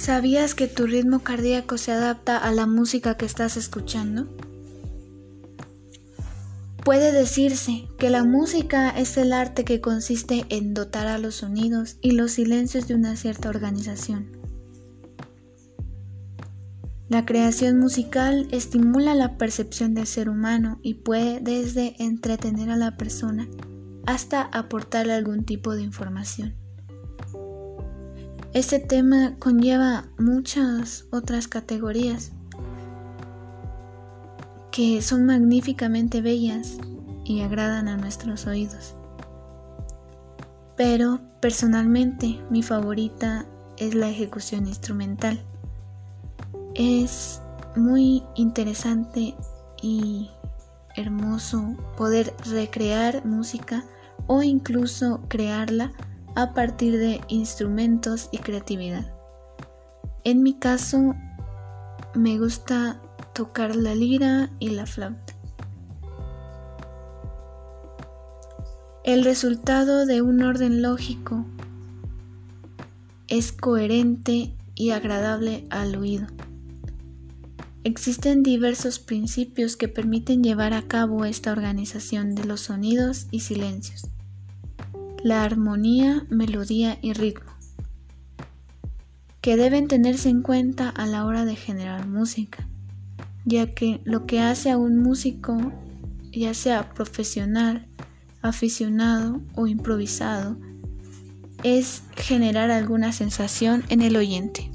¿Sabías que tu ritmo cardíaco se adapta a la música que estás escuchando? Puede decirse que la música es el arte que consiste en dotar a los sonidos y los silencios de una cierta organización. La creación musical estimula la percepción del ser humano y puede desde entretener a la persona hasta aportarle algún tipo de información. Este tema conlleva muchas otras categorías que son magníficamente bellas y agradan a nuestros oídos. Pero personalmente mi favorita es la ejecución instrumental. Es muy interesante y hermoso poder recrear música o incluso crearla a partir de instrumentos y creatividad. En mi caso, me gusta tocar la lira y la flauta. El resultado de un orden lógico es coherente y agradable al oído. Existen diversos principios que permiten llevar a cabo esta organización de los sonidos y silencios la armonía, melodía y ritmo, que deben tenerse en cuenta a la hora de generar música, ya que lo que hace a un músico, ya sea profesional, aficionado o improvisado, es generar alguna sensación en el oyente.